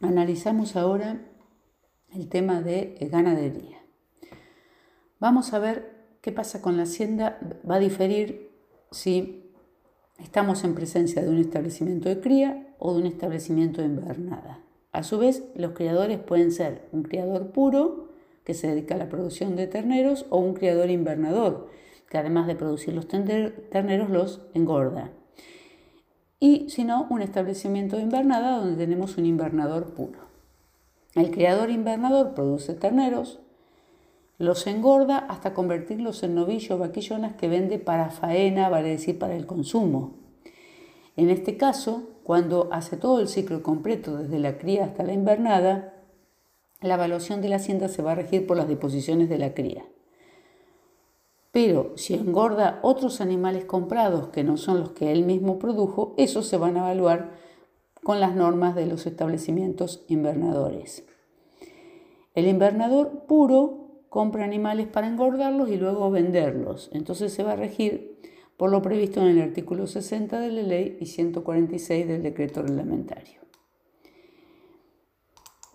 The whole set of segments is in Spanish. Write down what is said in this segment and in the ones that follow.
Analizamos ahora el tema de ganadería. Vamos a ver qué pasa con la hacienda. Va a diferir si estamos en presencia de un establecimiento de cría o de un establecimiento de invernada. A su vez, los criadores pueden ser un criador puro, que se dedica a la producción de terneros, o un criador invernador, que además de producir los terneros los engorda. Y si no, un establecimiento de invernada donde tenemos un invernador puro. El criador invernador produce terneros, los engorda hasta convertirlos en novillos o vaquillonas que vende para faena, vale decir, para el consumo. En este caso, cuando hace todo el ciclo completo, desde la cría hasta la invernada, la evaluación de la hacienda se va a regir por las disposiciones de la cría. Pero si engorda otros animales comprados que no son los que él mismo produjo, esos se van a evaluar con las normas de los establecimientos invernadores. El invernador puro compra animales para engordarlos y luego venderlos. Entonces se va a regir por lo previsto en el artículo 60 de la ley y 146 del decreto reglamentario.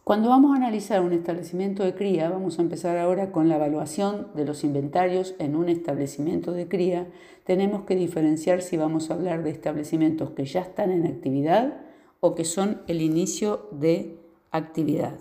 Cuando vamos a analizar un establecimiento de cría, vamos a empezar ahora con la evaluación de los inventarios en un establecimiento de cría. Tenemos que diferenciar si vamos a hablar de establecimientos que ya están en actividad o que son el inicio de actividad.